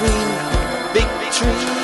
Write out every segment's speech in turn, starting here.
between big tree.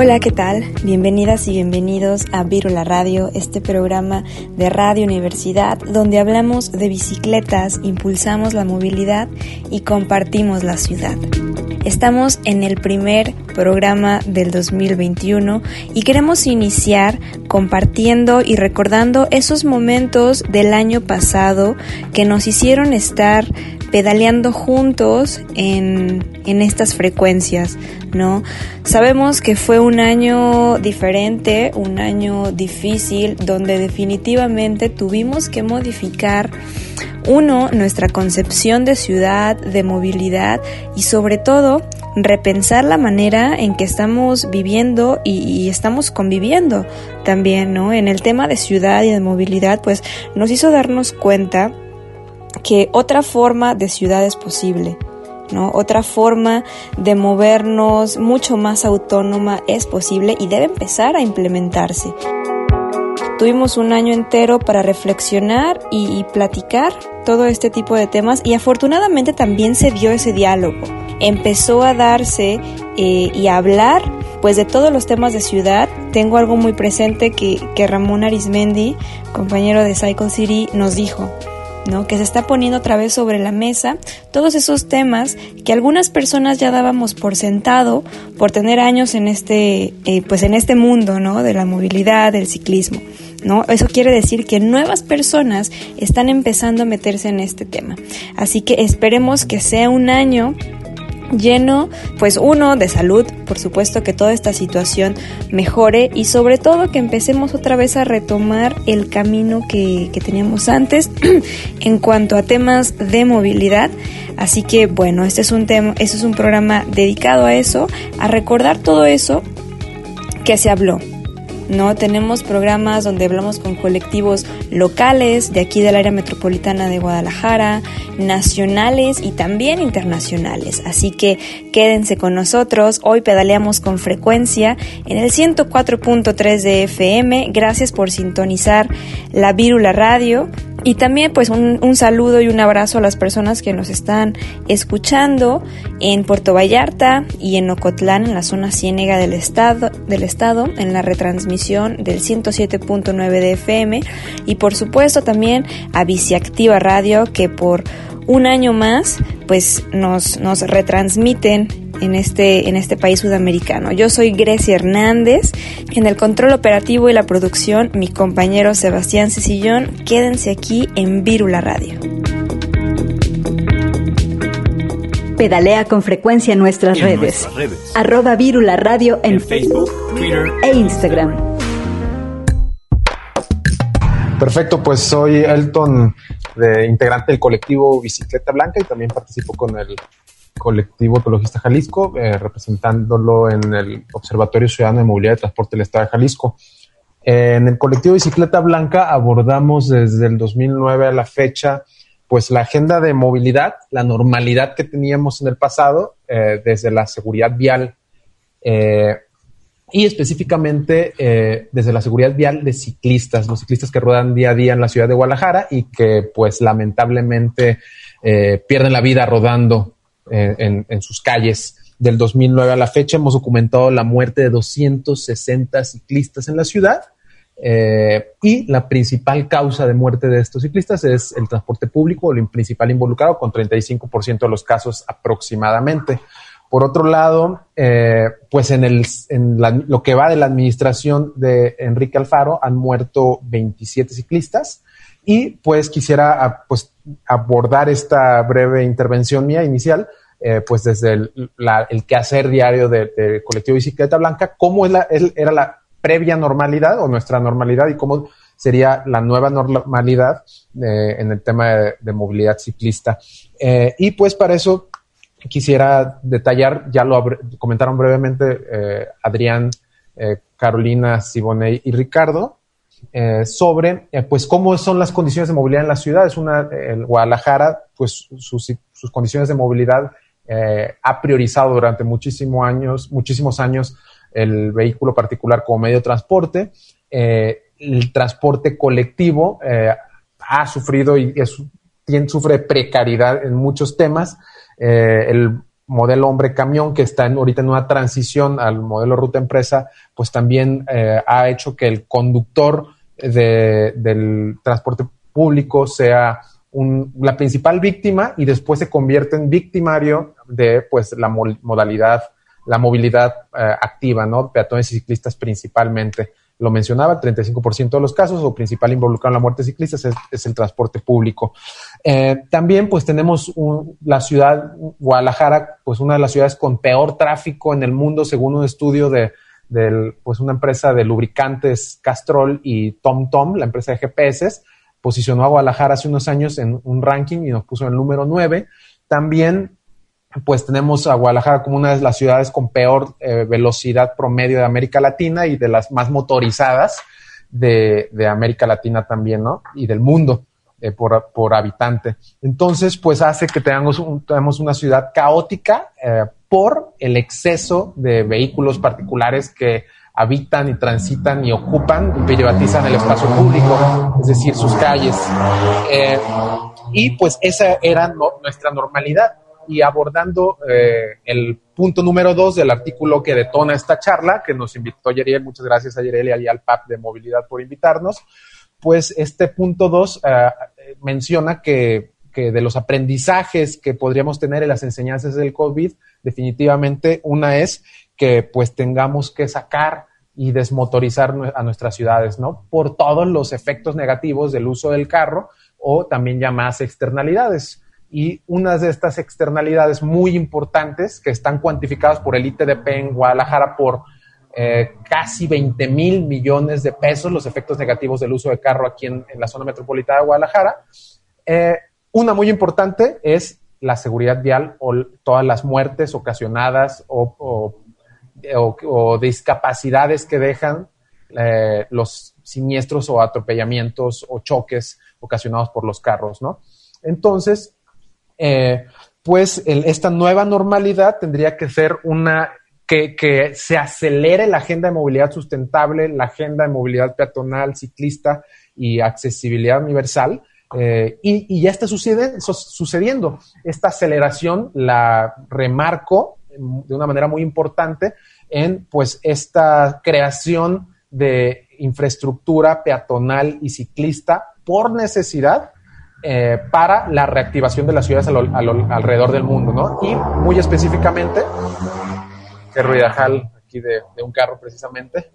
Hola, ¿qué tal? Bienvenidas y bienvenidos a Virula Radio, este programa de Radio Universidad donde hablamos de bicicletas, impulsamos la movilidad y compartimos la ciudad. Estamos en el primer programa del 2021 y queremos iniciar compartiendo y recordando esos momentos del año pasado que nos hicieron estar pedaleando juntos en, en estas frecuencias, ¿no? Sabemos que fue un año diferente, un año difícil, donde definitivamente tuvimos que modificar uno, nuestra concepción de ciudad, de movilidad y sobre todo repensar la manera en que estamos viviendo y, estamos conviviendo también, ¿no? En el tema de ciudad y de movilidad, pues nos hizo darnos cuenta que otra forma de ciudad es posible. ¿no? Otra forma de movernos mucho más autónoma es posible y debe empezar a implementarse. Tuvimos un año entero para reflexionar y, platicar todo este tipo de temas y afortunadamente también se dio ese diálogo. Empezó a darse eh, y a hablar pues de todos los temas de ciudad. Tengo algo muy presente que, que Ramón Arismendi, compañero de Cycle City, nos dijo. Que se está poniendo otra vez sobre la mesa todos esos temas que algunas personas ya dábamos por sentado por tener años en este eh, pues en este mundo ¿no? de la movilidad del ciclismo ¿no? Eso quiere decir que nuevas personas están empezando a meterse en este tema. Así que esperemos que sea un año lleno, pues uno, de salud, por supuesto que toda esta situación mejore y sobre todo que empecemos otra vez a retomar el camino que, que teníamos antes en cuanto a temas de movilidad. Así que bueno, este es un tema, este es un programa dedicado a eso, a recordar todo eso que se habló, ¿no? Tenemos programas donde hablamos con colectivos locales de aquí del área metropolitana de Guadalajara, nacionales y también internacionales. Así que quédense con nosotros. Hoy pedaleamos con frecuencia en el 104.3 de FM. Gracias por sintonizar la Vírula Radio. Y también pues un, un, saludo y un abrazo a las personas que nos están escuchando en Puerto Vallarta y en Ocotlán, en la zona ciénega del estado, del estado en la retransmisión del 107.9 de FM y por supuesto también a Viciactiva Radio que por un año más pues nos, nos retransmiten en este, en este país sudamericano. Yo soy Grecia Hernández. En el control operativo y la producción, mi compañero Sebastián Cecillón. Quédense aquí en Vírula Radio. Pedalea con frecuencia en nuestras, redes. Arroba Vírula Radio en, Facebook, Twitter e Instagram. Perfecto, pues soy Elton, de, integrante del colectivo Bicicleta Blanca y también participo con el colectivo Ecologista Jalisco, eh, representándolo en el Observatorio Ciudadano de Movilidad y Transporte del Estado de Jalisco. en el colectivo Bicicleta Blanca abordamos desde el 2009 a la fecha pues la agenda de movilidad, la normalidad que teníamos en el pasado, eh, desde la seguridad vial eh, y específicamente desde la seguridad vial de ciclistas, los ciclistas que ruedan día a día en la ciudad de Guadalajara y que pues lamentablemente pierden la vida rodando en, sus calles. Del 2009 a la fecha hemos documentado la muerte de 260 ciclistas en la ciudad. Eh, y la principal causa de muerte de estos ciclistas es el transporte público, el principal involucrado, con 35% de los casos aproximadamente. Por otro lado, eh, pues en, el, en lo que va de la administración de Enrique Alfaro han muerto 27 ciclistas y pues quisiera ah, pues, abordar esta breve intervención mía inicial eh, pues desde el, quehacer diario de colectivo Bicicleta Blanca, cómo es era la previa normalidad o nuestra normalidad y cómo sería la nueva normalidad eh, en el tema de, movilidad ciclista. Eh, y pues para eso quisiera detallar, ya lo comentaron brevemente Adrián, Carolina, Siboney y Ricardo, sobre pues cómo son las condiciones de movilidad en la ciudad. Es una, el Guadalajara, pues sus condiciones de movilidad eh, ha priorizado durante muchísimos años, muchísimos años el vehículo particular como medio de transporte. Eh, el transporte colectivo eh, ha sufrido y sufre precariedad en muchos temas. el modelo hombre-camión, que está ahorita en una transición al modelo ruta-empresa, pues también ha hecho que el conductor del transporte público sea la principal víctima y después se convierte en victimario de pues la modalidad, la movilidad eh, activa, ¿no? Peatones y ciclistas principalmente. Lo mencionaba, el 35% de los casos o principal involucrado en la muerte de ciclistas es, el transporte público. Eh, también pues tenemos la ciudad, Guadalajara, pues una de las ciudades con peor tráfico en el mundo según un estudio de, pues una empresa de lubricantes Castrol y TomTom, la empresa de GPS, posicionó a Guadalajara hace unos años en un ranking y nos puso en el número 9. También pues tenemos a Guadalajara como una de las ciudades con peor eh, velocidad promedio de América Latina y de las más motorizadas de, América Latina también, ¿no? Y del mundo eh, por, por, habitante. Entonces, pues hace que tengamos, tengamos una ciudad caótica eh, por el exceso de vehículos particulares que habitan y transitan y ocupan y privatizan el espacio público, es decir, sus calles. y pues esa era nuestra normalidad y abordando eh, el punto número dos del artículo que detona esta charla, que nos invitó Yeriel, muchas gracias a Yeriel y al PAP de Movilidad por invitarnos, pues este punto dos eh, menciona que, que, de los aprendizajes que podríamos tener en las enseñanzas del COVID, definitivamente una es que pues tengamos que sacar y desmotorizar a nuestras ciudades, ¿no? Por todos los efectos negativos del uso del carro o también llamadas externalidades y unas de estas externalidades muy importantes que están cuantificadas por el ITDP en Guadalajara por eh, casi 20 mil millones de pesos, los efectos negativos del uso de carro aquí en, la zona metropolitana de Guadalajara. Eh, una muy importante es la seguridad vial o todas las muertes ocasionadas o, discapacidades que dejan eh, los siniestros o atropellamientos o choques ocasionados por los carros, ¿no? Entonces, eh, pues esta nueva normalidad tendría que ser una que, se acelere la agenda de movilidad sustentable, la agenda de movilidad peatonal, ciclista y accesibilidad universal. Eh, y, ya está sucediendo. Esta aceleración la remarco de una manera muy importante en pues esta creación de infraestructura peatonal y ciclista por necesidad eh, para la reactivación de las ciudades alrededor del mundo, ¿no? Y muy específicamente, que ruidajal aquí de, un carro precisamente,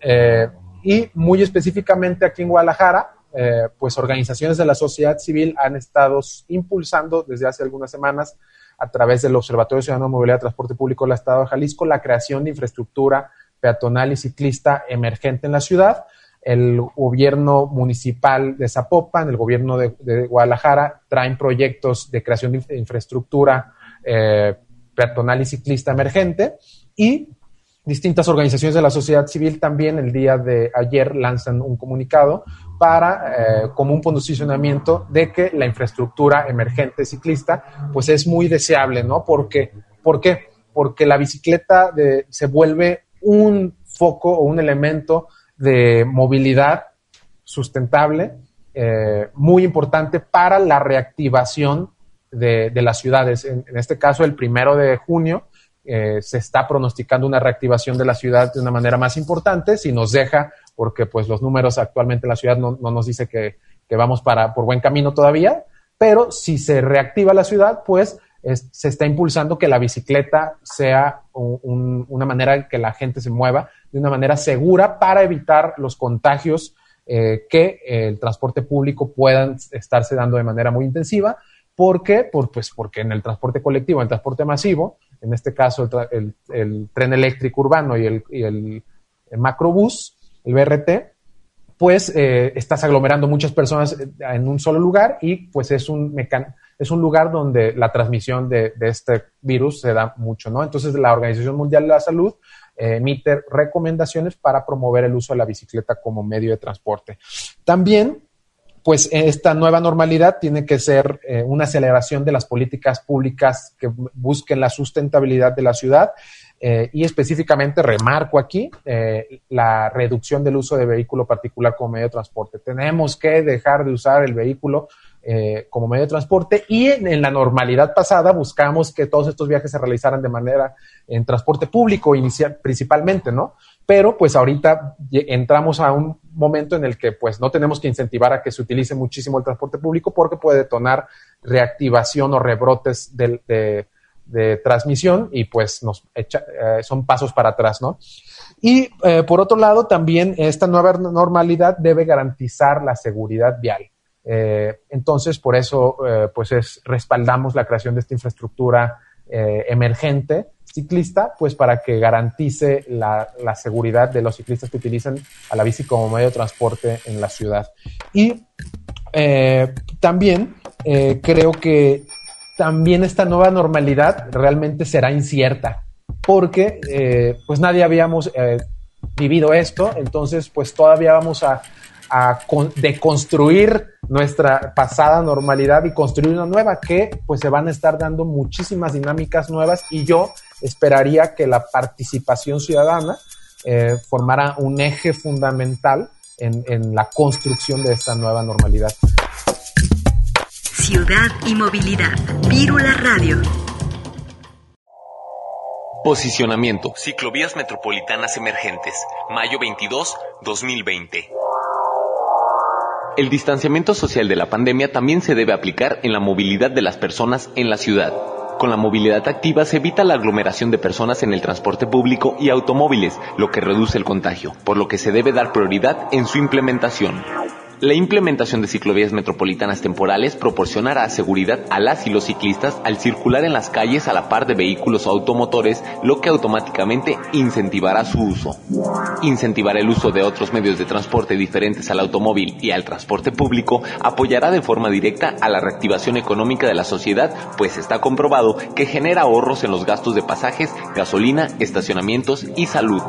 eh, y muy específicamente aquí en Guadalajara, eh, pues organizaciones de la sociedad civil han estado impulsando desde hace algunas semanas a través del Observatorio Ciudadano de Movilidad y Transporte Público del Estado de Jalisco la creación de infraestructura peatonal y ciclista emergente en la ciudad el gobierno municipal de Zapopan, el gobierno de, Guadalajara, traen proyectos de creación de infraestructura eh, peatonal y ciclista emergente y distintas organizaciones de la sociedad civil también el día de ayer lanzan un comunicado para eh, como un posicionamiento de que la infraestructura emergente ciclista pues es muy deseable, ¿no? Porque, ¿Por qué? Porque la bicicleta se vuelve un foco o un elemento de movilidad sustentable eh, muy importante para la reactivación de, las ciudades. En, este caso, el primero de junio, eh, se está pronosticando una reactivación de la ciudad de una manera más importante, si nos deja, porque pues los números actualmente en la ciudad no, nos dice que, vamos para, por buen camino todavía, pero si se reactiva la ciudad, pues se está impulsando que la bicicleta sea una manera en que la gente se mueva de una manera segura para evitar los contagios eh, que el transporte público puedan estarse dando de manera muy intensiva. ¿Por qué? Pues porque en el transporte colectivo, en el transporte masivo, en este caso el, tren eléctrico urbano y el, y el, macrobús, el BRT, pues eh, estás aglomerando muchas personas en un solo lugar y pues es un, es un lugar donde la transmisión de, este virus se da mucho, ¿no? Entonces la Organización Mundial de la Salud emite recomendaciones para promover el uso de la bicicleta como medio de transporte. También pues esta nueva normalidad tiene que ser eh, una aceleración de las políticas públicas que busquen la sustentabilidad de la ciudad eh, y específicamente remarco aquí eh, la reducción del uso de vehículo particular como medio de transporte. Tenemos que dejar de usar el vehículo eh, como medio de transporte y en, la normalidad pasada buscamos que todos estos viajes se realizaran de manera en transporte público inicial principalmente, ¿no? Pero pues ahorita entramos a un momento en el que pues no tenemos que incentivar a que se utilice muchísimo el transporte público porque puede detonar reactivación o rebrotes de, transmisión y pues nos echa, eh, son pasos para atrás, ¿no? Y eh, por otro lado, también esta nueva normalidad debe garantizar la seguridad vial. Eh, entonces, por eso, eh, pues es, respaldamos la creación de esta infraestructura eh, emergente ciclista, pues para que garantice la, seguridad de los ciclistas que utilizan a la bici como medio de transporte en la ciudad. Y también creo que también esta nueva normalidad realmente será incierta, porque pues nadie habíamos vivido esto, entonces pues todavía vamos a, a deconstruir nuestra pasada normalidad y construir una nueva que pues se van a estar dando muchísimas dinámicas nuevas y yo esperaría que la participación ciudadana eh, formara un eje fundamental en, en la construcción de esta nueva normalidad. Ciudad y movilidad. Vírula Radio. Posicionamiento. Ciclovías metropolitanas emergentes. Mayo 22, 2020. El distanciamiento social de la pandemia también se debe aplicar en la movilidad de las personas en la ciudad. Con la movilidad activa se evita la aglomeración de personas en el transporte público y automóviles, lo que reduce el contagio, por lo que se debe dar prioridad en su implementación. La implementación de ciclovías metropolitanas temporales proporcionará seguridad a las y los ciclistas al circular en las calles a la par de vehículos automotores, lo que automáticamente incentivará su uso. Incentivar el uso de otros medios de transporte diferentes al automóvil y al transporte público apoyará de forma directa a la reactivación económica de la sociedad, pues está comprobado que genera ahorros en los gastos de pasajes, gasolina, estacionamientos y salud.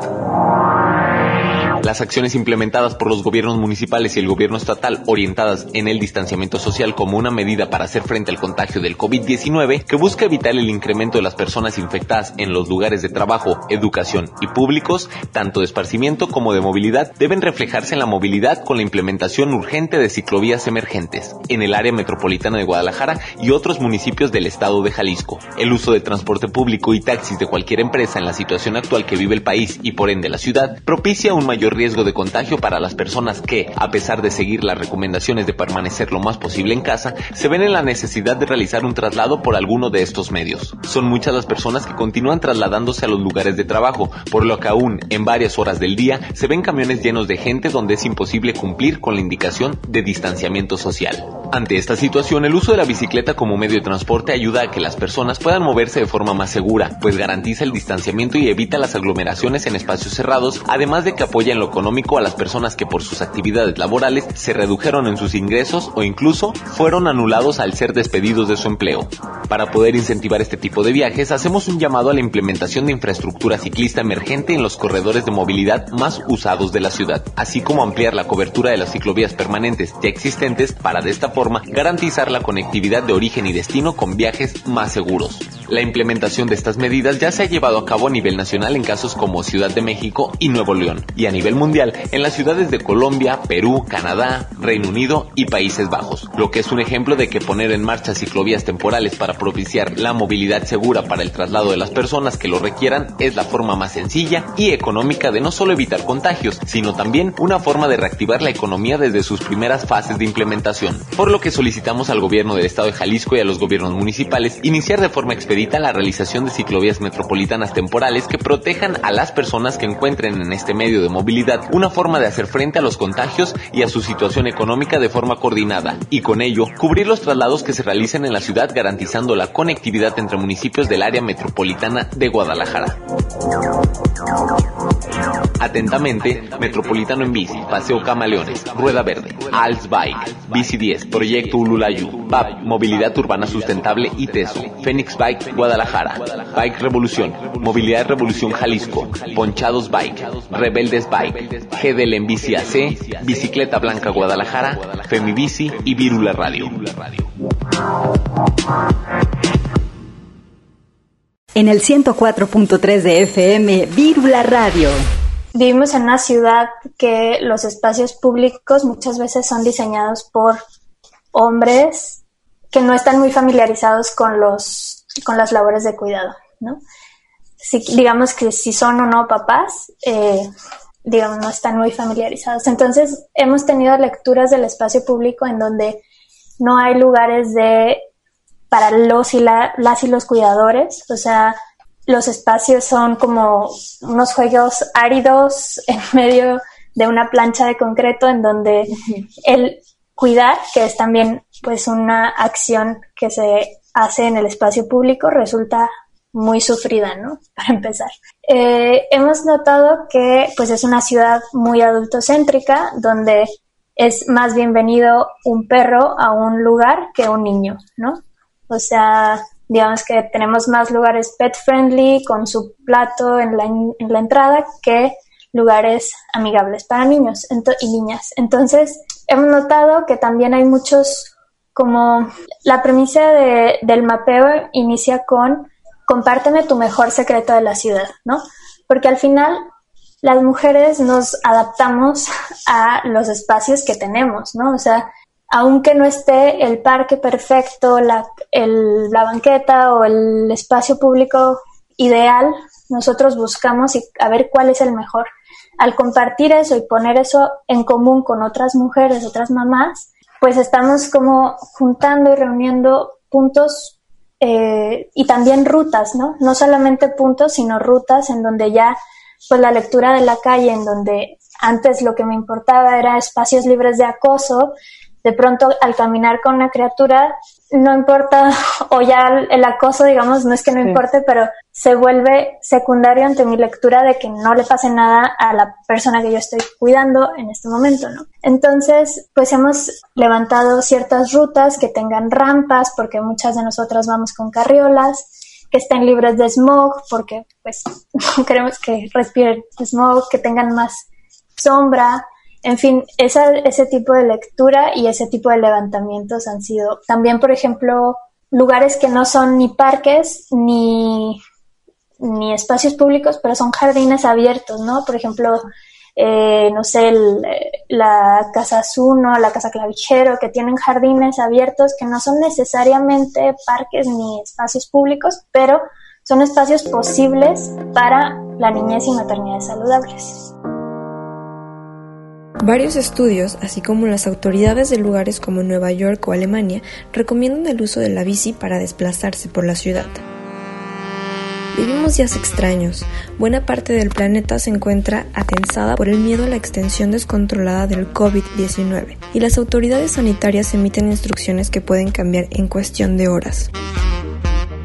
Las acciones implementadas por los gobiernos municipales y el gobierno estatal orientadas en el distanciamiento social como una medida para hacer frente al contagio del COVID-19 que busca evitar el incremento de las personas infectadas en los lugares de trabajo, educación y públicos, tanto de esparcimiento como de movilidad, deben reflejarse en la movilidad con la implementación urgente de ciclovías emergentes en el área metropolitana de Guadalajara y otros municipios del estado de Jalisco. El uso de transporte público y taxis de cualquier empresa en la situación actual que vive el país y por ende la ciudad propicia un mayor riesgo de contagio para las personas que, a pesar de seguir las recomendaciones de permanecer lo más posible en casa, se ven en la necesidad de realizar un traslado por alguno de estos medios. Son muchas las personas que continúan trasladándose a los lugares de trabajo, por lo que aún en varias horas del día se ven camiones llenos de gente donde es imposible cumplir con la indicación de distanciamiento social. Ante esta situación, el uso de la bicicleta como medio de transporte ayuda a que las personas puedan moverse de forma más segura, pues garantiza el distanciamiento y evita las aglomeraciones en espacios cerrados, además de que apoya en lo económico a las personas que por sus actividades laborales se redujeron en sus ingresos o incluso fueron anulados al ser despedidos de su empleo. Para poder incentivar este tipo de viajes, hacemos un llamado a la implementación de infraestructura ciclista emergente en los corredores de movilidad más usados de la ciudad, así como ampliar la cobertura de las ciclovías permanentes ya existentes para de esta forma garantizar la conectividad de origen y destino con viajes más seguros. La implementación de estas medidas ya se ha llevado a cabo a nivel nacional en casos como Ciudad de México y Nuevo León, y a nivel mundial en las ciudades de Colombia, Perú, Canadá, Reino Unido y Países Bajos, lo que es un ejemplo de que poner en marcha ciclovías temporales para propiciar la movilidad segura para el traslado de las personas que lo requieran es la forma más sencilla y económica de no solo evitar contagios, sino también una forma de reactivar la economía desde sus primeras fases de implementación, por lo que solicitamos al gobierno del estado de Jalisco y a los gobiernos municipales iniciar de forma expedita la realización de ciclovías metropolitanas temporales que protejan a las personas que encuentren en este medio de movilidad una forma de hacer frente a los contagios y a su situación económica de forma coordinada, y con ello cubrir los traslados que se realicen en la ciudad garantizando la conectividad entre municipios del área metropolitana de Guadalajara. Atentamente, Metropolitano en Bici, Paseo Camaleones, Rueda Verde, Alts Bike, Bici 10, Proyecto Ululayu, PAP, Movilidad Urbana Sustentable y TESO, Phoenix Bike, Guadalajara, Bike Revolución, Movilidad Revolución Jalisco, Ponchados Bike, Rebeldes Bike, GDL en Bici AC, Bicicleta Blanca Guadalajara, Femibici y Virula Radio. En el 104.3 de FM, Virula Radio. Vivimos en una ciudad que los espacios públicos muchas veces son diseñados por hombres que no están muy familiarizados con los con las labores de cuidado, ¿no? Si, digamos que si son o no papás, eh, digamos, no están muy familiarizados. Entonces, hemos tenido lecturas del espacio público en donde no hay lugares de para los y las y los cuidadores, o sea, los espacios son como unos juegos áridos en medio de una plancha de concreto en donde el cuidar, que es también pues una acción que se hace en el espacio público, resulta muy sufrida, ¿no? Para empezar. Eh, hemos notado que pues es una ciudad muy adultocéntrica donde es más bienvenido un perro a un lugar que un niño, ¿no? O sea, digamos que tenemos más lugares pet friendly con su plato en la, en la entrada que lugares amigables para niños y niñas. Entonces, hemos notado que también hay muchos, como la premisa de, del mapeo inicia con compárteme tu mejor secreto de la ciudad, ¿no? Porque al final las mujeres nos adaptamos a los espacios que tenemos, ¿no? O sea, aunque no esté el parque perfecto, la, la banqueta o el espacio público ideal, nosotros buscamos y a ver cuál es el mejor. Al compartir eso y poner eso en común con otras mujeres, otras mamás, pues estamos como juntando y reuniendo puntos eh, y también rutas, ¿no? No solamente puntos, sino rutas en donde ya, pues la lectura de la calle, en donde antes lo que me importaba era espacios libres de acoso, de pronto al caminar con una criatura, no importa, o ya el acoso, digamos, no es que no importe, pero se vuelve secundario ante mi lectura de que no le pase nada a la persona que yo estoy cuidando en este momento, ¿no? Entonces, pues hemos levantado ciertas rutas que tengan rampas, porque muchas de nosotras vamos con carriolas, que estén libres de smog, porque pues queremos que respiren smog, que tengan más sombra, en fin, esa, ese tipo de lectura y ese tipo de levantamientos han sido también, por ejemplo, lugares que no son ni parques ni, ni espacios públicos, pero son jardines abiertos, ¿no? Por ejemplo, eh, no sé, la Casa Zuno, la Casa Clavijero, que tienen jardines abiertos que no son necesariamente parques ni espacios públicos, pero son espacios posibles para la niñez y maternidades saludables. Varios estudios, así como las autoridades de lugares como Nueva York o Alemania, recomiendan el uso de la bici para desplazarse por la ciudad. Vivimos días extraños. Buena parte del planeta se encuentra atensada por el miedo a la extensión descontrolada del COVID-19 y las autoridades sanitarias emiten instrucciones que pueden cambiar en cuestión de horas.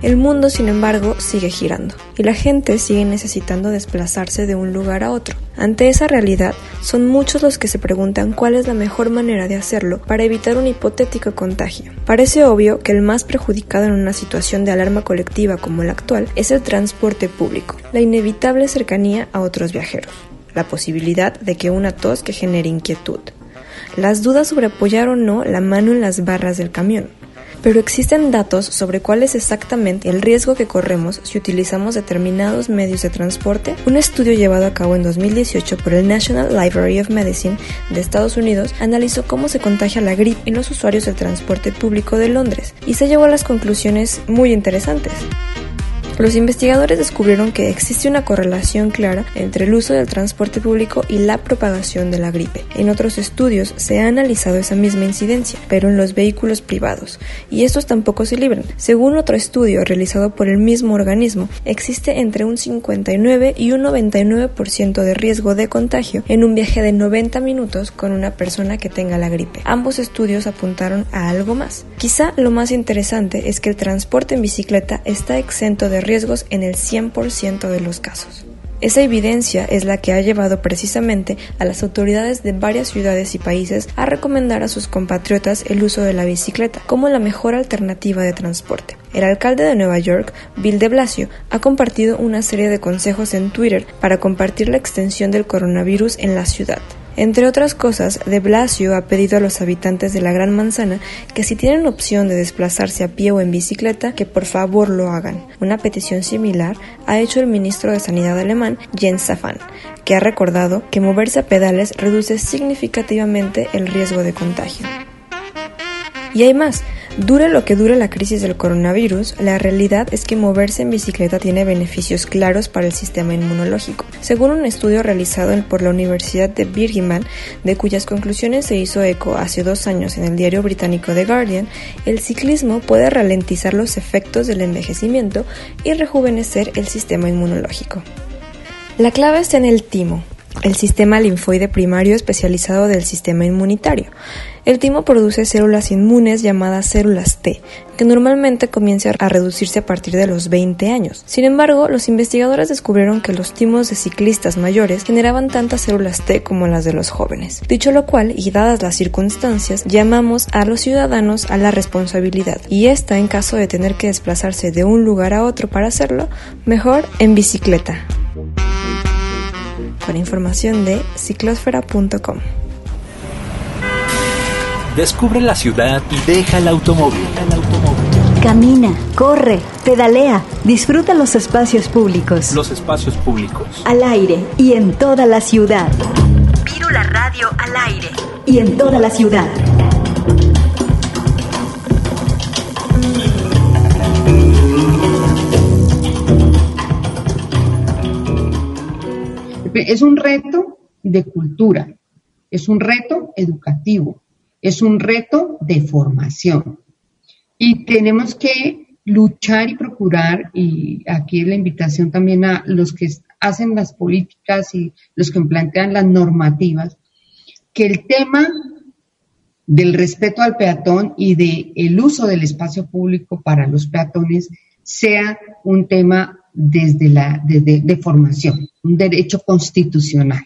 El mundo, sin embargo, sigue girando y la gente sigue necesitando desplazarse de un lugar a otro. Ante esa realidad, son muchos los que se preguntan cuál es la mejor manera de hacerlo para evitar un hipotético contagio. Parece obvio que el más perjudicado en una situación de alarma colectiva como la actual es el transporte público, la inevitable cercanía a otros viajeros, la posibilidad de que una tos que genere inquietud, las dudas sobre apoyar o no la mano en las barras del camión, pero existen datos sobre cuál es exactamente el riesgo que corremos si utilizamos determinados medios de transporte. Un estudio llevado a cabo en 2018 por el National Library of Medicine de Estados Unidos analizó cómo se contagia la gripe en los usuarios del transporte público de Londres y se llevó a las conclusiones muy interesantes. Los investigadores descubrieron que existe una correlación clara entre el uso del transporte público y la propagación de la gripe. En otros estudios se ha analizado esa misma incidencia, pero en los vehículos privados, y estos tampoco se libran. Según otro estudio realizado por el mismo organismo, existe entre un 59 y un 99% de riesgo de contagio en un viaje de 90 minutos con una persona que tenga la gripe. Ambos estudios apuntaron a algo más. Quizá lo más interesante es que el transporte en bicicleta está exento de riesgos en el 100% de los casos. Esa evidencia es la que ha llevado precisamente a las autoridades de varias ciudades y países a recomendar a sus compatriotas el uso de la bicicleta como la mejor alternativa de transporte. El alcalde de Nueva York, Bill de Blasio, ha compartido una serie de consejos en Twitter para compartir la extensión del coronavirus en la ciudad. Entre otras cosas, de Blasio ha pedido a los habitantes de la Gran Manzana que si tienen opción de desplazarse a pie o en bicicleta, que por favor lo hagan. Una petición similar ha hecho el ministro de Sanidad alemán, Jens Safan, que ha recordado que moverse a pedales reduce significativamente el riesgo de contagio. Y hay más. Dure lo que dure la crisis del coronavirus, la realidad es que moverse en bicicleta tiene beneficios claros para el sistema inmunológico. Según un estudio realizado por la Universidad de Birmingham, de cuyas conclusiones se hizo eco hace dos años en el diario británico The Guardian, el ciclismo puede ralentizar los efectos del envejecimiento y rejuvenecer el sistema inmunológico. La clave está en el timo, el sistema linfoide primario especializado del sistema inmunitario. El timo produce células inmunes llamadas células T, que normalmente comienzan a reducirse a partir de los 20 años. Sin embargo, los investigadores descubrieron que los timos de ciclistas mayores generaban tantas células T como las de los jóvenes. Dicho lo cual, y dadas las circunstancias, llamamos a los ciudadanos a la responsabilidad, y esta en caso de tener que desplazarse de un lugar a otro para hacerlo, mejor en bicicleta. Con información de ciclosfera.com. Descubre la ciudad y deja el automóvil. Camina, corre, pedalea, disfruta los espacios públicos. Los espacios públicos. Al aire y en toda la ciudad. la Radio al aire. Y en toda la ciudad. Es un reto de cultura, es un reto educativo, es un reto de formación. Y tenemos que luchar y procurar, y aquí la invitación también a los que hacen las políticas y los que plantean las normativas, que el tema del respeto al peatón y del el uso del espacio público para los peatones sea un tema desde la desde, de formación, un derecho constitucional,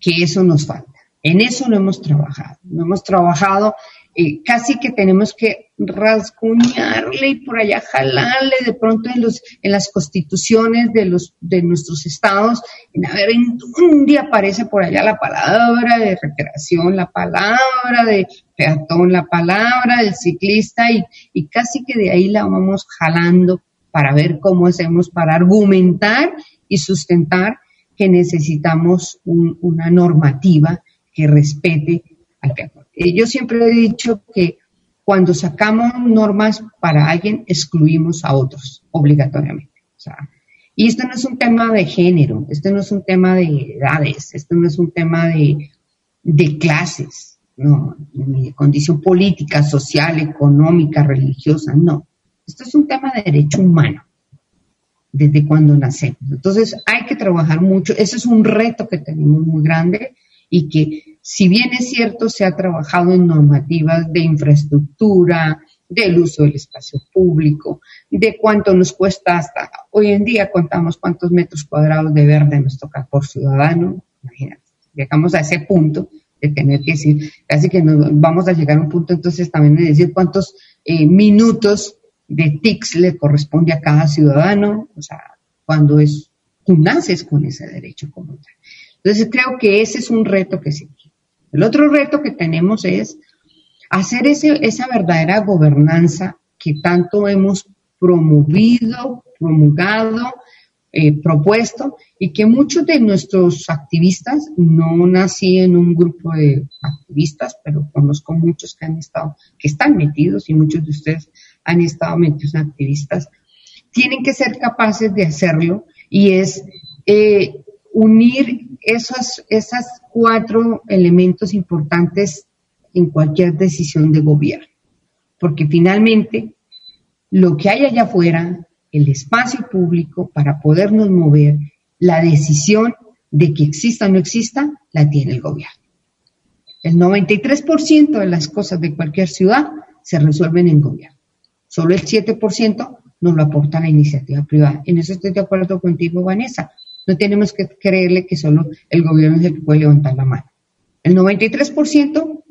que eso nos falta. En eso no hemos trabajado, no hemos trabajado, eh, casi que tenemos que rasguñarle y por allá jalarle de pronto en, los, en las constituciones de, los, de nuestros estados, en a ver, un día aparece por allá la palabra de recreación, la palabra de peatón, la palabra del ciclista y, y casi que de ahí la vamos jalando para ver cómo hacemos para argumentar y sustentar que necesitamos una normativa que respete al peatón. Eh, yo siempre he dicho que cuando sacamos normas para alguien, excluimos a otros obligatoriamente. y esto no es un tema de género, esto no es un tema de edades, esto no es un tema de, de clases, no, de condición política, social, económica, religiosa, no. Esto es un tema de derecho humano desde cuando nacemos. Entonces hay que trabajar mucho, ese es un reto que tenemos muy grande y que si bien es cierto se ha trabajado en normativas de infraestructura, del uso del espacio público, de cuánto nos cuesta hasta hoy en día contamos cuántos metros cuadrados de verde nos toca por ciudadano, imagínate, llegamos a ese punto de tener que decir, casi que nos vamos a llegar a un punto entonces también de decir cuántos eh, minutos de TICS le corresponde a cada ciudadano, o sea, cuando es, tú naces con ese derecho como. Entonces creo que ese es un reto que sí. El otro reto que tenemos es hacer ese, esa verdadera gobernanza que tanto hemos promovido, promulgado, eh, propuesto y que muchos de nuestros activistas, no nací en un grupo de activistas, pero conozco muchos que han estado, que están metidos y muchos de ustedes han estado metidos activistas, tienen que ser capaces de hacerlo y es eh, unir esos, esas cuatro elementos importantes en cualquier decisión de gobierno. Porque finalmente, lo que hay allá afuera, el espacio público para podernos mover, la decisión de que exista o no exista, la tiene el gobierno. El 93% de las cosas de cualquier ciudad se resuelven en gobierno. Solo el 7% nos lo aporta la iniciativa privada. En eso estoy de acuerdo contigo, Vanessa. No tenemos que creerle que solo el gobierno es el que puede levantar la mano. El 93%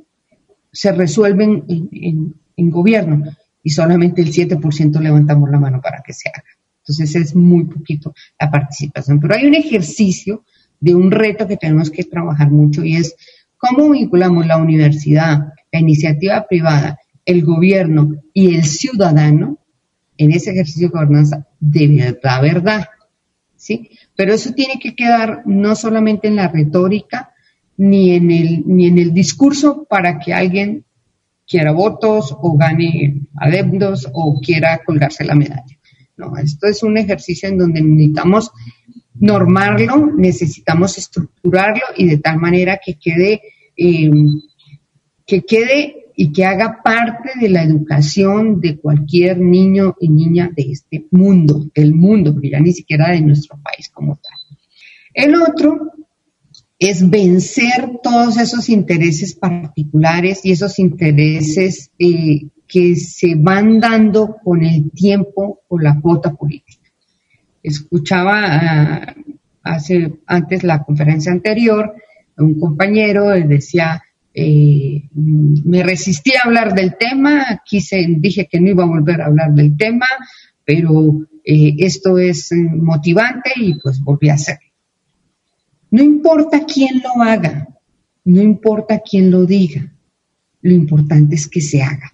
se resuelven en, en, gobierno y solamente el 7% levantamos la mano para que se haga. Entonces es muy poquito la participación. Pero hay un ejercicio de un reto que tenemos que trabajar mucho y es cómo vinculamos la universidad, la iniciativa privada, el gobierno y el ciudadano en ese ejercicio de gobernanza de verdad, verdad. ¿sí? Pero eso tiene que quedar no solamente en la retórica, ni en el, ni en el discurso para que alguien quiera votos o gane adeptos o quiera colgarse la medalla. No, esto es un ejercicio en donde necesitamos normarlo, necesitamos estructurarlo y de tal manera que quede, eh, que quede y que haga parte de la educación de cualquier niño y niña de este mundo, del mundo, porque ya ni siquiera de nuestro país como tal. El otro es vencer todos esos intereses particulares y esos intereses eh, que se van dando con el tiempo o la cuota política. Escuchaba ah, hace antes la conferencia anterior, un compañero decía, eh, me resistí a hablar del tema, quise, dije que no iba a volver a hablar del tema, pero eh, esto es motivante y pues volví a hacerlo. No importa quién lo haga, no importa quién lo diga, lo importante es que se haga.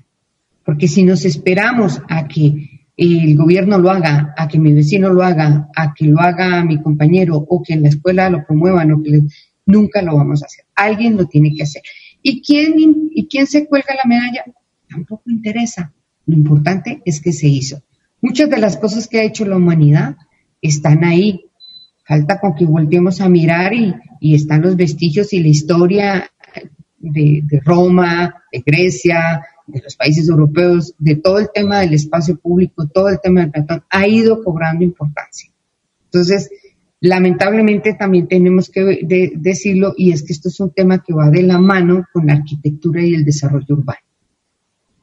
Porque si nos esperamos a que el gobierno lo haga, a que mi vecino lo haga, a que lo haga mi compañero o que en la escuela lo promuevan o que nunca lo vamos a hacer. Alguien lo tiene que hacer. ¿Y quién, ¿Y quién se cuelga la medalla? Tampoco interesa. Lo importante es que se hizo. Muchas de las cosas que ha hecho la humanidad están ahí, Falta con que volvemos a mirar y, están los vestigios y la historia de, Roma, de Grecia, de los países europeos, de todo el tema del espacio público, todo el tema del peatón, ha ido cobrando importancia. Entonces, lamentablemente también tenemos que decirlo, y es que esto es un tema que va de la mano con la arquitectura y el desarrollo urbano.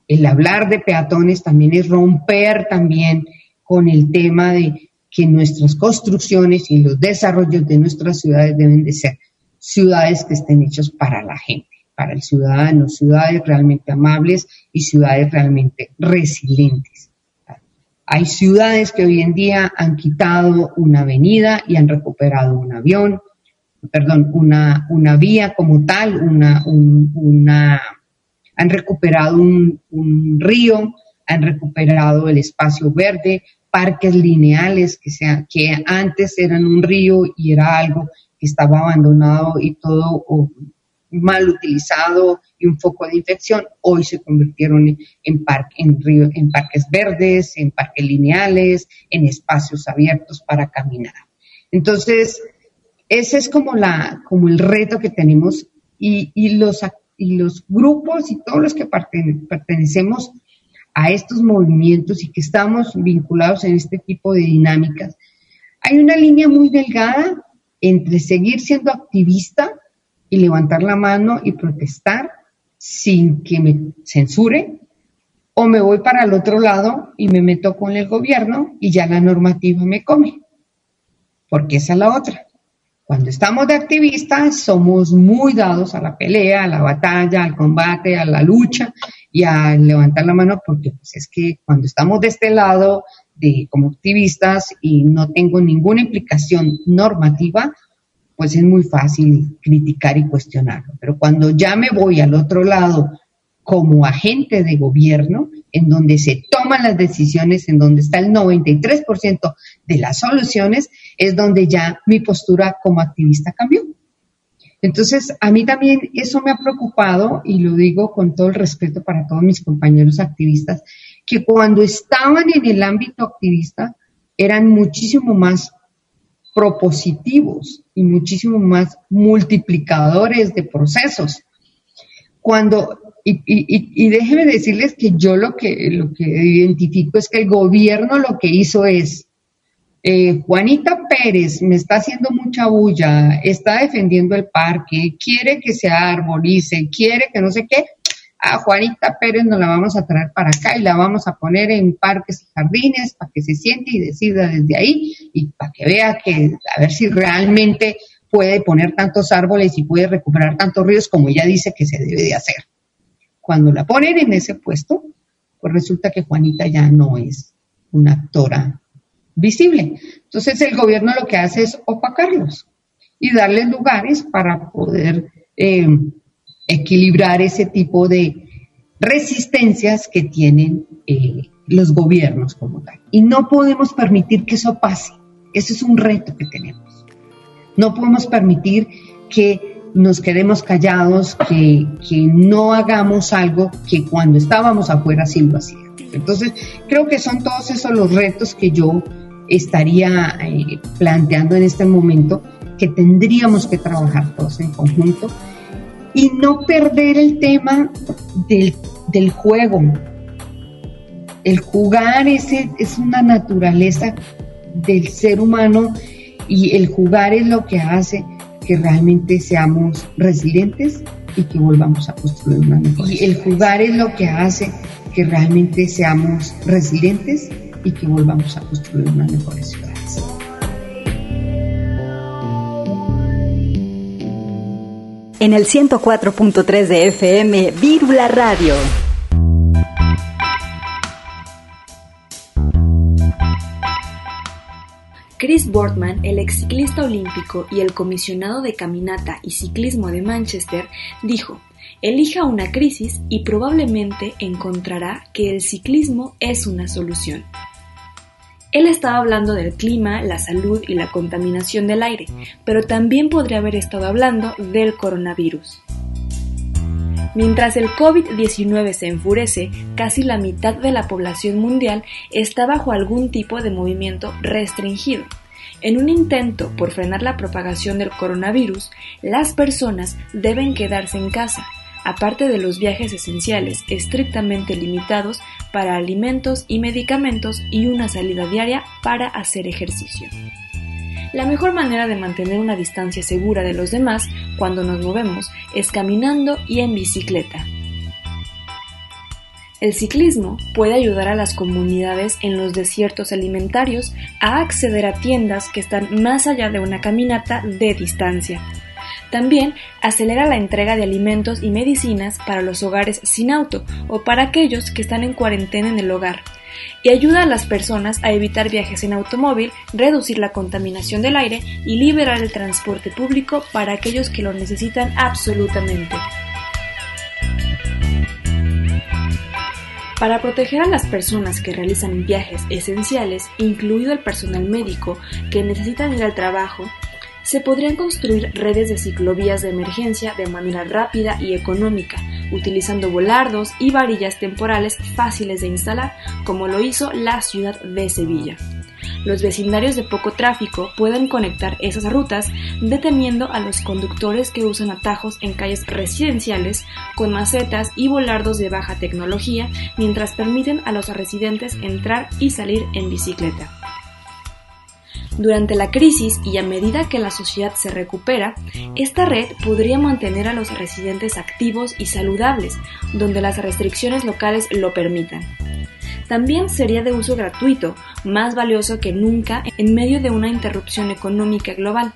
El hablar de peatones también es romper también con el tema de que nuestras construcciones y los desarrollos de nuestras ciudades deben de ser ciudades que estén hechas para la gente, para el ciudadano, ciudades realmente amables y ciudades realmente resilientes. Hay ciudades que hoy en día han quitado una avenida y han recuperado un avión, perdón, una, una vía como tal, una, una, han recuperado un, un río, han recuperado el espacio verde, parques lineales que, sea, que antes eran un río y era algo que estaba abandonado y todo mal utilizado y un foco de infección, hoy se convirtieron en, parques verdes, en parques lineales, en espacios abiertos para caminar. Entonces, ese es como, la, como el reto que tenemos y, y los, y los grupos y todos los que pertenecemos a estos movimientos y que estamos vinculados en este tipo de dinámicas, hay una línea muy delgada entre seguir siendo activista y levantar la mano y protestar sin que me censuren, o me voy para el otro lado y me meto con el gobierno y ya la normativa me come, porque esa es la otra. Cuando estamos de activistas somos muy dados a la pelea, a la batalla, al combate, a la lucha y a levantar la mano porque pues, es que cuando estamos de este lado de como activistas y no tengo ninguna implicación normativa, pues es muy fácil criticar y cuestionarlo. Pero cuando ya me voy al otro lado como agente de gobierno, en donde se toman las decisiones, en donde está el 93% de las soluciones, es donde ya mi postura como activista cambió. Entonces, a mí también eso me ha preocupado, y lo digo con todo el respeto para todos mis compañeros activistas, que cuando estaban en el ámbito activista eran muchísimo más propositivos y muchísimo más multiplicadores de procesos. Cuando, y, y, déjenme decirles que yo lo que, lo que identifico es que el gobierno lo que hizo es eh, Juanita Pérez me está haciendo mucha bulla, está defendiendo el parque, quiere que se arborice, quiere que no sé qué. A Juanita Pérez nos la vamos a traer para acá y la vamos a poner en parques y jardines para que se siente y decida desde ahí y para que vea que a ver si realmente puede poner tantos árboles y puede recuperar tantos ríos como ella dice que se debe de hacer. Cuando la ponen en ese puesto, pues resulta que Juanita ya no es una actora visible. Entonces el gobierno lo que hace es opacarlos y darles lugares para poder eh, equilibrar ese tipo de resistencias que tienen eh, los gobiernos como tal. Y no podemos permitir que eso pase. Ese es un reto que tenemos. No podemos permitir que nos quedemos callados, que, que no hagamos algo que cuando estábamos afuera sí lo hacíamos. Entonces, creo que son todos esos los retos que yo estaría eh, planteando en este momento que tendríamos que trabajar todos en conjunto y no perder el tema del, del juego. El jugar es, es una naturaleza del ser humano y el jugar es lo que hace que realmente seamos resilientes y que volvamos a construir una mejor. Y el jugar es lo que hace que realmente seamos resilientes y que volvamos a construir una mejor ciudad. En el 104.3 de FM, Vírula Radio. Chris Boardman, el ex ciclista olímpico y el comisionado de caminata y ciclismo de Manchester, dijo, elija una crisis y probablemente encontrará que el ciclismo es una solución. Él estaba hablando del clima, la salud y la contaminación del aire, pero también podría haber estado hablando del coronavirus. Mientras el COVID-19 se enfurece, casi la mitad de la población mundial está bajo algún tipo de movimiento restringido. En un intento por frenar la propagación del coronavirus, las personas deben quedarse en casa, aparte de los viajes esenciales estrictamente limitados para alimentos y medicamentos y una salida diaria para hacer ejercicio. La mejor manera de mantener una distancia segura de los demás cuando nos movemos es caminando y en bicicleta. El ciclismo puede ayudar a las comunidades en los desiertos alimentarios a acceder a tiendas que están más allá de una caminata de distancia. También acelera la entrega de alimentos y medicinas para los hogares sin auto o para aquellos que están en cuarentena en el hogar y ayuda a las personas a evitar viajes en automóvil, reducir la contaminación del aire y liberar el transporte público para aquellos que lo necesitan absolutamente. Para proteger a las personas que realizan viajes esenciales, incluido el personal médico que necesitan ir al trabajo, se podrían construir redes de ciclovías de emergencia de manera rápida y económica, utilizando volardos y varillas temporales fáciles de instalar, como lo hizo la ciudad de Sevilla. Los vecindarios de poco tráfico pueden conectar esas rutas deteniendo a los conductores que usan atajos en calles residenciales con macetas y volardos de baja tecnología mientras permiten a los residentes entrar y salir en bicicleta. Durante la crisis y a medida que la sociedad se recupera, esta red podría mantener a los residentes activos y saludables, donde las restricciones locales lo permitan. También sería de uso gratuito, más valioso que nunca en medio de una interrupción económica global.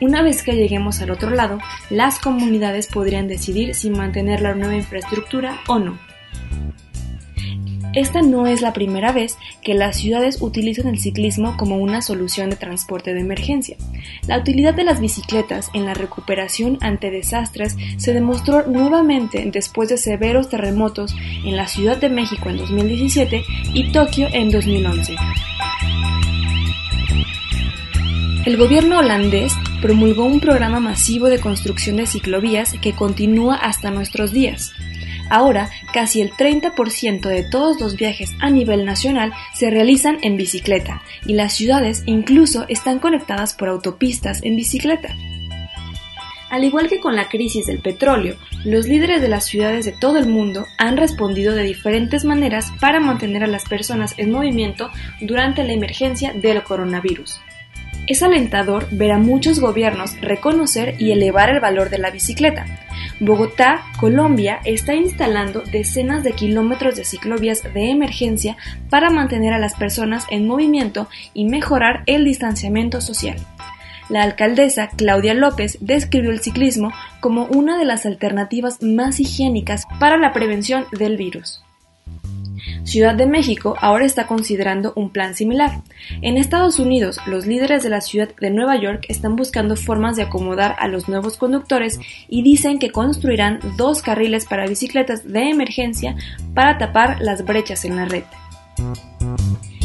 Una vez que lleguemos al otro lado, las comunidades podrían decidir si mantener la nueva infraestructura o no. Esta no es la primera vez que las ciudades utilizan el ciclismo como una solución de transporte de emergencia. La utilidad de las bicicletas en la recuperación ante desastres se demostró nuevamente después de severos terremotos en la Ciudad de México en 2017 y Tokio en 2011. El gobierno holandés promulgó un programa masivo de construcción de ciclovías que continúa hasta nuestros días. Ahora, casi el 30% de todos los viajes a nivel nacional se realizan en bicicleta y las ciudades incluso están conectadas por autopistas en bicicleta. Al igual que con la crisis del petróleo, los líderes de las ciudades de todo el mundo han respondido de diferentes maneras para mantener a las personas en movimiento durante la emergencia del coronavirus. Es alentador ver a muchos gobiernos reconocer y elevar el valor de la bicicleta, Bogotá, Colombia, está instalando decenas de kilómetros de ciclovías de emergencia para mantener a las personas en movimiento y mejorar el distanciamiento social. La alcaldesa Claudia López describió el ciclismo como una de las alternativas más higiénicas para la prevención del virus. Ciudad de México ahora está considerando un plan similar. En Estados Unidos, los líderes de la ciudad de Nueva York están buscando formas de acomodar a los nuevos conductores y dicen que construirán dos carriles para bicicletas de emergencia para tapar las brechas en la red.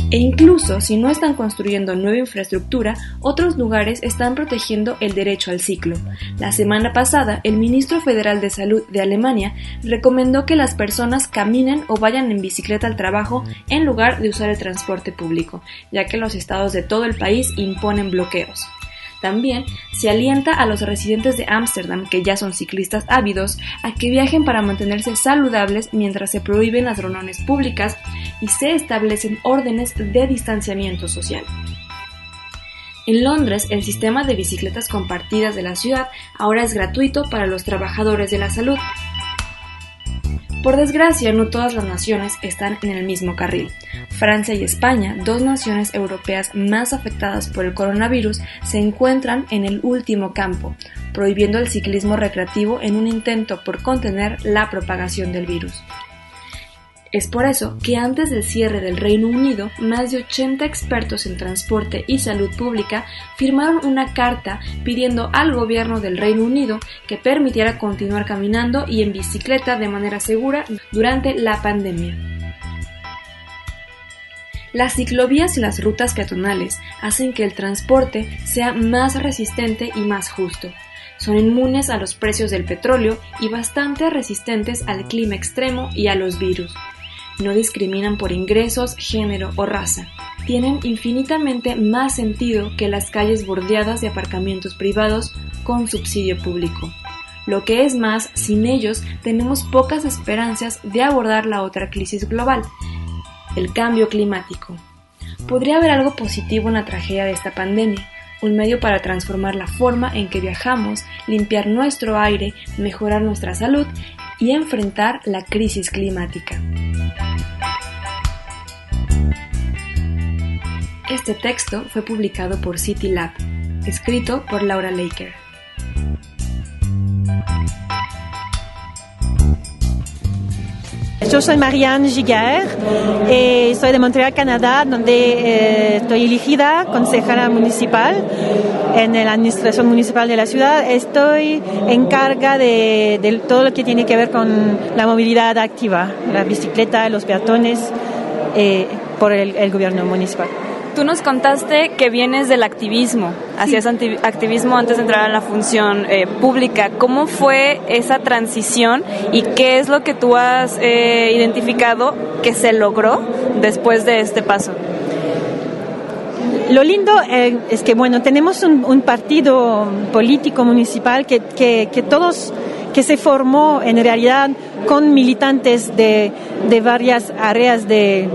E incluso si no están construyendo nueva infraestructura, otros lugares están protegiendo el derecho al ciclo. La semana pasada, el ministro federal de Salud de Alemania recomendó que las personas caminen o vayan en bicicleta al trabajo en lugar de usar el transporte público, ya que los estados de todo el país imponen bloqueos. También se alienta a los residentes de Ámsterdam, que ya son ciclistas ávidos, a que viajen para mantenerse saludables mientras se prohíben las reuniones públicas y se establecen órdenes de distanciamiento social. En Londres, el sistema de bicicletas compartidas de la ciudad ahora es gratuito para los trabajadores de la salud. Por desgracia, no todas las naciones están en el mismo carril. Francia y España, dos naciones europeas más afectadas por el coronavirus, se encuentran en el último campo, prohibiendo el ciclismo recreativo en un intento por contener la propagación del virus. Es por eso que antes del cierre del Reino Unido, más de 80 expertos en transporte y salud pública firmaron una carta pidiendo al gobierno del Reino Unido que permitiera continuar caminando y en bicicleta de manera segura durante la pandemia. Las ciclovías y las rutas peatonales hacen que el transporte sea más resistente y más justo. Son inmunes a los precios del petróleo y bastante resistentes al clima extremo y a los virus no discriminan por ingresos, género o raza. Tienen infinitamente más sentido que las calles bordeadas de aparcamientos privados con subsidio público. Lo que es más, sin ellos tenemos pocas esperanzas de abordar la otra crisis global, el cambio climático. Podría haber algo positivo en la tragedia de esta pandemia, un medio para transformar la forma en que viajamos, limpiar nuestro aire, mejorar nuestra salud y enfrentar la crisis climática. Este texto fue publicado por City Lab, escrito por Laura Laker. Yo soy Marianne Giguer y soy de Montreal, Canadá, donde eh, estoy elegida consejera municipal en la administración municipal de la ciudad. Estoy en carga de, todo lo que tiene que ver con la movilidad activa, la bicicleta, los peatones, eh, por el gobierno municipal. Tú nos contaste que vienes del activismo, hacías activismo antes de entrar a la función eh, pública. ¿Cómo fue esa transición y qué es lo que tú has eh, identificado que se logró después de este paso? Lo lindo eh, es que, bueno, tenemos un, partido político municipal que, que, todos que se formó en realidad con militantes de, de varias áreas de,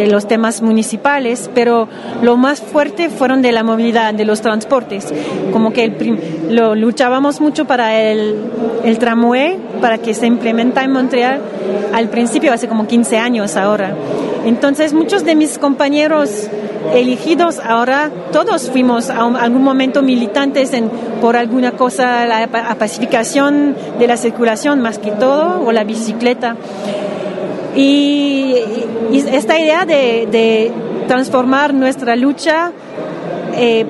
de los temas municipales, pero lo más fuerte fueron de la movilidad, de los transportes. Como que lo luchábamos mucho para el, el tramway, para que se implementa en Montreal al principio, hace como 15 años ahora. Entonces muchos de mis compañeros elegidos ahora, todos fuimos a, algún momento militantes en, por alguna cosa, la pacificación de la circulación más que todo, o la bicicleta. Y, esta idea de, transformar nuestra lucha, eh,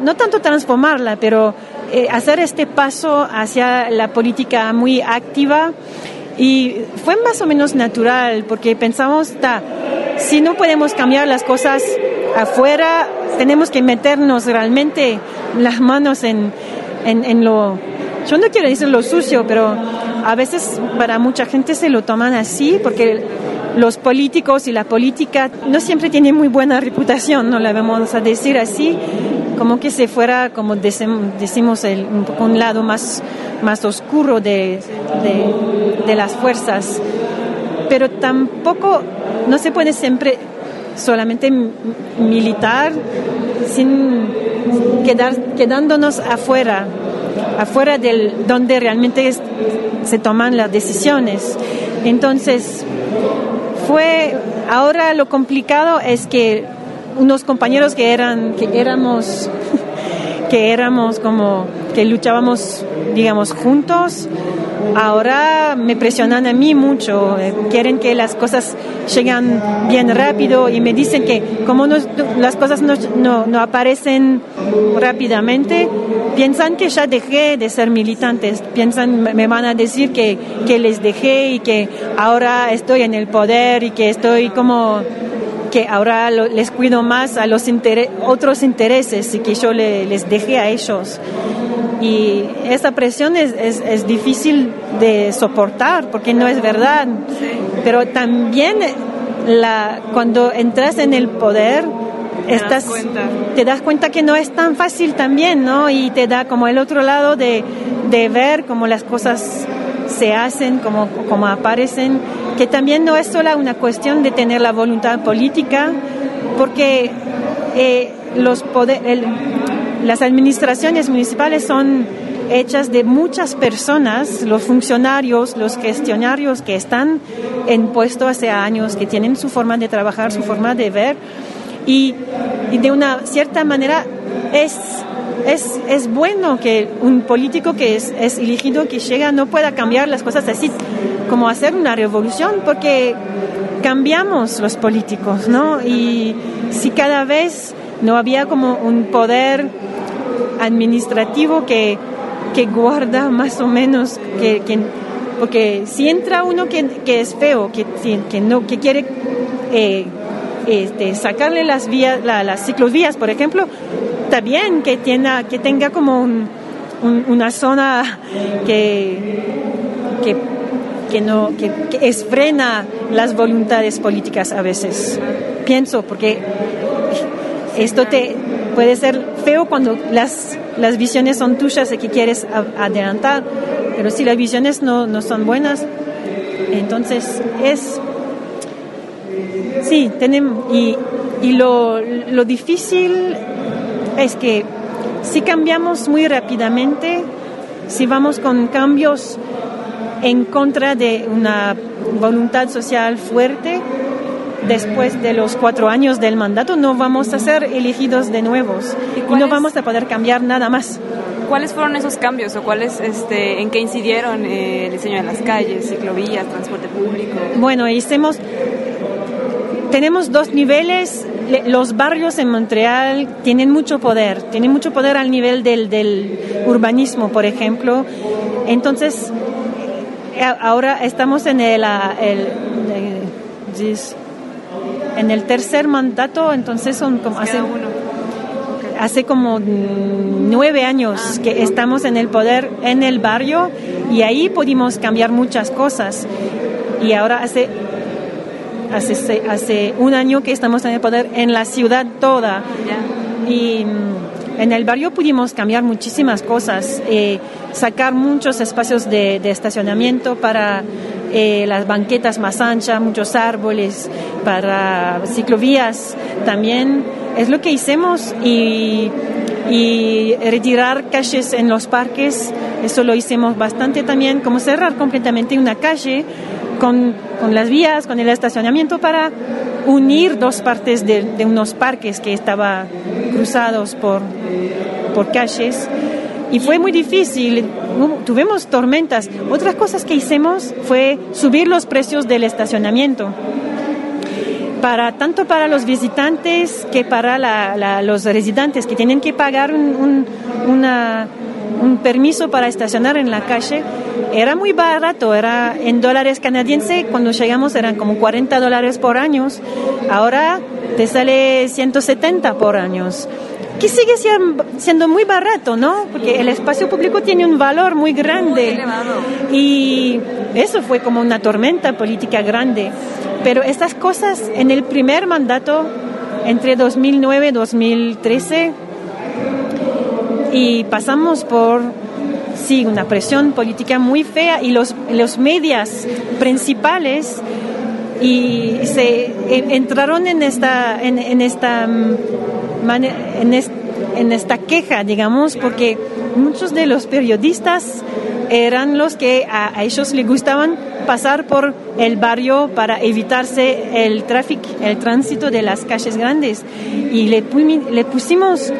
no tanto transformarla, pero eh, hacer este paso hacia la política muy activa, y fue más o menos natural, porque pensamos, si no podemos cambiar las cosas afuera, tenemos que meternos realmente las manos en, en lo, yo no quiero decir lo sucio, pero a veces para mucha gente se lo toman así porque los políticos y la política no siempre tienen muy buena reputación, no la vamos a decir así, como que se fuera, como decimos, un, lado más, más oscuro de, de, las fuerzas. Pero tampoco, no se puede siempre solamente militar sin quedándonos afuera afuera del donde realmente se toman las decisiones. Entonces, fue ahora lo complicado es que unos compañeros que eran que éramos que éramos como que luchábamos digamos juntos ahora me presionan a mí mucho, eh, quieren que las cosas lleguen bien rápido y me dicen que como las cosas no, no, aparecen rápidamente, piensan que ya dejé de ser militantes, piensan, me van a decir que les dejé y que ahora estoy en el poder y que estoy como que ahora les cuido más a los otros intereses y que yo les dejé a ellos. Y esa presión es, es, difícil de soportar porque no es verdad. Pero también la, cuando entras en el poder, estás, te das cuenta que no es tan fácil también, ¿no? Y te da como el otro lado de, de ver cómo las cosas se hacen, cómo, cómo aparecen, que también no es solo una cuestión de tener la voluntad política, porque eh, los poder, las administraciones municipales son hechas de muchas personas, los funcionarios, los gestionarios que están en puesto hace años, que tienen su forma de trabajar, su forma de ver, y, de una cierta manera es, es, es, bueno que un político que es, elegido, que llega, no pueda cambiar las cosas así, como hacer una revolución, porque cambiamos los políticos, ¿no? Y si cada vez no había como un poder administrativo que que guarda más o menos, que, porque si entra uno que, que es feo, que, que, no, que quiere eh, este, sacarle las vías, las ciclovías, por ejemplo, está bien que, tenga, que tenga como una zona que, que, que no, que, que esfrena las voluntades políticas a veces. Pienso, porque esto te puede ser feo cuando las las visiones son tuyas y que quieres adelantar, pero si las visiones no, no son buenas, entonces es... Sí, tenemos... Y, y lo, lo difícil es que si cambiamos muy rápidamente, si vamos con cambios en contra de una voluntad social fuerte, después de los cuatro años del mandato no vamos a ser elegidos de nuevos y, no vamos a poder cambiar nada más. ¿Cuáles fueron esos cambios o cuáles, este, en qué incidieron eh, el diseño de las calles, ciclovías, transporte público? Bueno, hicimos, tenemos dos niveles. Los barrios en Montreal tienen mucho poder, tienen mucho poder al nivel del, del urbanismo, por ejemplo. Entonces, ahora estamos en el, el, el en el tercer mandato, entonces son como hace, hace como nueve años ah, que estamos en el poder en el barrio y ahí pudimos cambiar muchas cosas. Y ahora hace, hace, hace un año que estamos en el poder en la ciudad toda. Y mm, en el barrio pudimos cambiar muchísimas cosas, eh, sacar muchos espacios de, estacionamiento para eh, las banquetas más anchas, muchos árboles para ciclovías también. Es lo que hicimos y, y retirar calles en los parques, eso lo hicimos bastante también, como cerrar completamente una calle con, con las vías, con el estacionamiento para unir dos partes de, unos parques que estaban cruzados por, por calles y fue muy difícil, tuvimos tormentas. Otras cosas que hicimos fue subir los precios del estacionamiento. Para, tanto para los visitantes que para los residentes que tienen que pagar un, un permiso para estacionar en la calle, era muy barato, era en dólares canadienses, cuando llegamos eran como 40 dólares por año, ahora te sale 170 por años que sigue siendo muy barato, ¿no? Porque el espacio público tiene un valor muy grande. y eso fue como una tormenta política grande. Pero estas cosas en el primer mandato, entre 2009 y 2013, y pasamos por, sí, una presión política muy fea y los, los medios principales y se entraron en esta, en esta mm, en, en esta queja, digamos, porque muchos de los periodistas eran los que a, ellos les gustaban pasar por el barrio para evitarse el tráfico, el tránsito de las calles grandes. Y le, le pusimos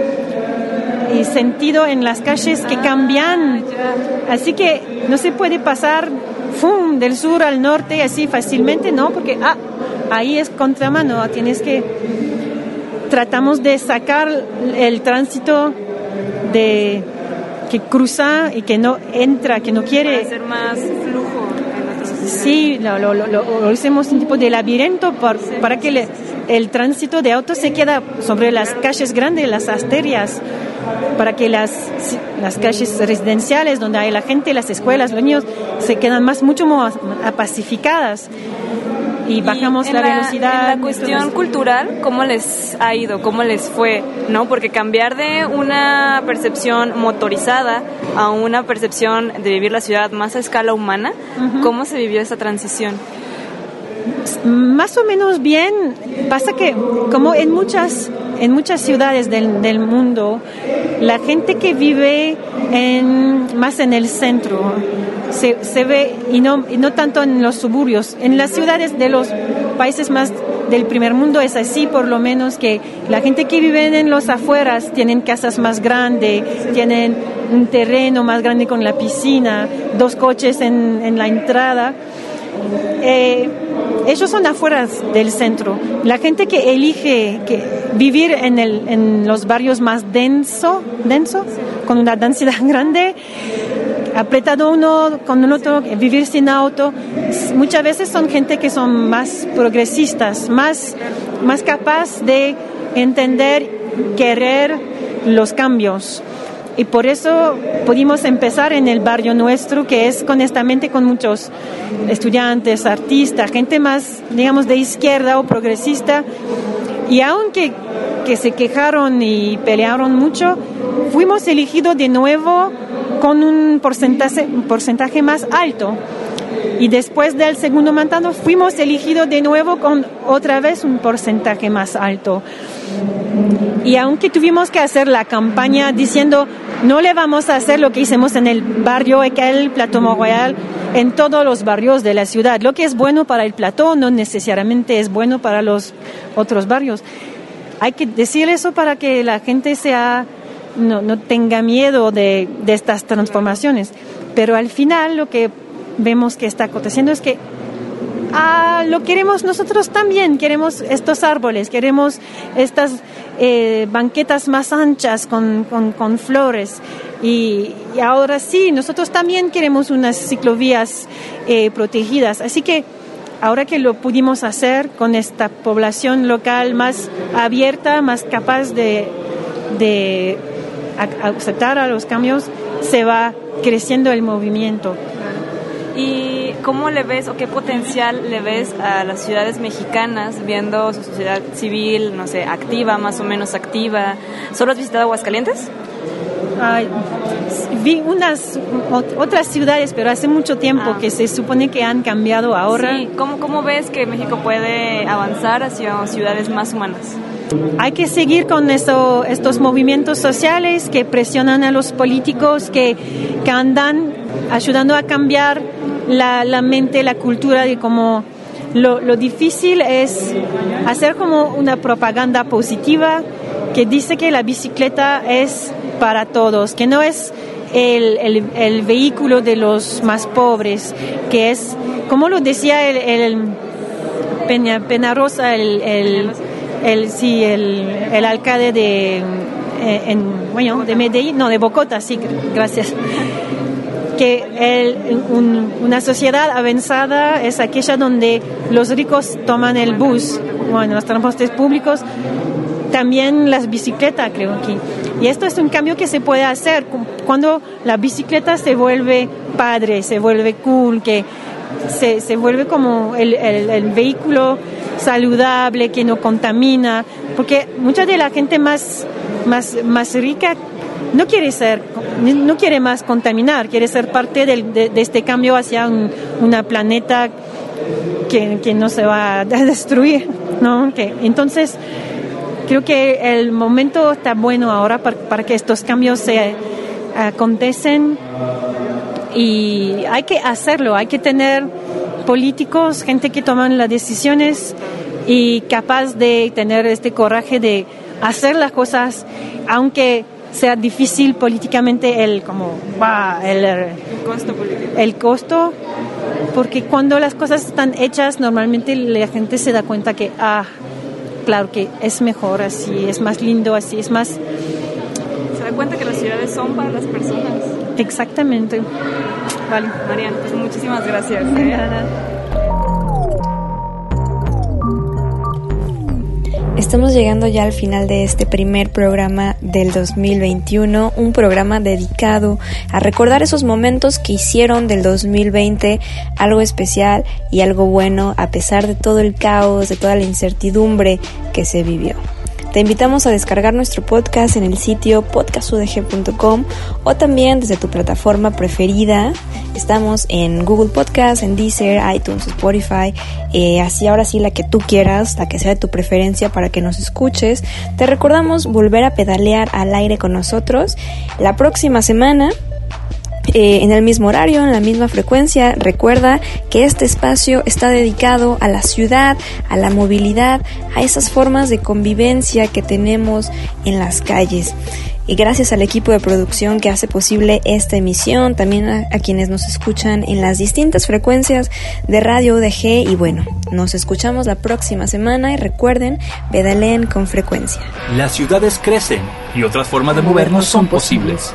eh, sentido en las calles que cambian. Así que no se puede pasar ¡fum! del sur al norte así fácilmente, ¿no? Porque ah, ahí es contramano, tienes que tratamos de sacar el tránsito de que cruza y que no entra, que no quiere. Para hacer más flujo. sí, lo, lo, lo, hacemos un tipo de laberinto para que el tránsito de autos se queda sobre las calles grandes, las arterias, para que las, las calles residenciales donde hay la gente, las escuelas, los niños, se quedan más, mucho más pacificadas y bajamos la, velocidad. En la cuestión cultural, ¿cómo les ha ido? ¿Cómo les fue? ¿No? Porque cambiar de una percepción motorizada a una percepción de vivir la ciudad más a escala humana, ¿cómo se vivió esa transición? Más o menos bien. Pasa que, como en muchas en muchas ciudades del, del mundo, la gente que vive en, más en el centro se, se ve, y no, no tanto en los suburbios, en las ciudades de los países más del primer mundo es así, por lo menos que la gente que vive en los afueras tienen casas más grandes, tienen un terreno más grande con la piscina, dos coches en, en la entrada. Eh, ellos son afuera del centro. La gente que elige que vivir en, el, en los barrios más denso, denso, con una densidad grande, apretado uno con el otro, vivir sin auto, muchas veces son gente que son más progresistas, más, más capaz de entender, querer los cambios. Y por eso pudimos empezar en el barrio nuestro, que es honestamente con muchos estudiantes, artistas, gente más, digamos, de izquierda o progresista. Y aunque que se quejaron y pelearon mucho, fuimos elegidos de nuevo con un porcentaje, un porcentaje más alto. Y después del segundo mandato fuimos elegidos de nuevo con otra vez un porcentaje más alto. Y aunque tuvimos que hacer la campaña diciendo no le vamos a hacer lo que hicimos en el barrio Ekel, Plató Royal, en todos los barrios de la ciudad. Lo que es bueno para el Plató no necesariamente es bueno para los otros barrios. Hay que decir eso para que la gente sea, no, no tenga miedo de, de estas transformaciones. Pero al final lo que vemos que está aconteciendo es que ah, lo queremos nosotros también, queremos estos árboles, queremos estas eh, banquetas más anchas con, con, flores. Y, y, ahora sí, nosotros también queremos unas ciclovías eh, protegidas. Así que ahora que lo pudimos hacer con esta población local más abierta, más capaz de, de aceptar a los cambios, se va creciendo el movimiento. ¿Y cómo le ves o qué potencial le ves a las ciudades mexicanas viendo su sociedad civil, no sé, activa, más o menos activa? ¿Solo has visitado Aguascalientes? Ay, vi unas otras ciudades, pero hace mucho tiempo ah. que se supone que han cambiado ahora. Sí. ¿Cómo, ¿Cómo ves que México puede avanzar hacia ciudades más humanas? Hay que seguir con esto, estos movimientos sociales que presionan a los políticos, que, que andan ayudando a cambiar la, la mente, la cultura de cómo lo, difícil es hacer como una propaganda positiva que dice que la bicicleta es para todos, que no es el, el, vehículo de los más pobres, que es, como lo decía el, el Peña, el, el, sí, el, el alcalde de, en, bueno, de Medellín, no, de Bogotá, sí, gracias que una sociedad avanzada es aquella donde los ricos toman el bus, bueno, los transportes públicos, también las bicicletas, creo que. Y esto es un cambio que se puede hacer cuando la bicicleta se vuelve padre, se vuelve cool, que se, se vuelve como el, el, vehículo saludable, que no contamina, porque mucha de la gente más, más, más rica no quiere ser, no quiere más contaminar, quiere ser parte del, de, de, este cambio hacia un una planeta que, que, no se va a destruir, ¿no? Que, entonces, creo que el momento está bueno ahora para, para que estos cambios se acontecen y hay que hacerlo, hay que tener políticos, gente que toman las decisiones y capaz de tener este coraje de hacer las cosas, aunque sea difícil políticamente el como va el, el, costo político. el costo porque cuando las cosas están hechas normalmente la gente se da cuenta que ah claro que es mejor así es más lindo así es más cuenta que las ciudades son para las personas exactamente vale Mariana pues muchísimas gracias ¿eh? Estamos llegando ya al final de este primer programa del 2021, un programa dedicado a recordar esos momentos que hicieron del 2020 algo especial y algo bueno a pesar de todo el caos, de toda la incertidumbre que se vivió. Te invitamos a descargar nuestro podcast en el sitio podcastudg.com o también desde tu plataforma preferida. Estamos en Google Podcast, en Deezer, iTunes, Spotify, eh, así ahora sí la que tú quieras, la que sea de tu preferencia para que nos escuches. Te recordamos volver a pedalear al aire con nosotros la próxima semana eh, en el mismo horario, en la misma frecuencia. Recuerda que este espacio está dedicado a la ciudad, a la movilidad, a esas formas de convivencia que tenemos en las calles. Y gracias al equipo de producción que hace posible esta emisión, también a, quienes nos escuchan en las distintas frecuencias de Radio UDG. Y bueno, nos escuchamos la próxima semana y recuerden, pedaleen con frecuencia. Las ciudades crecen y otras formas de movernos son posibles.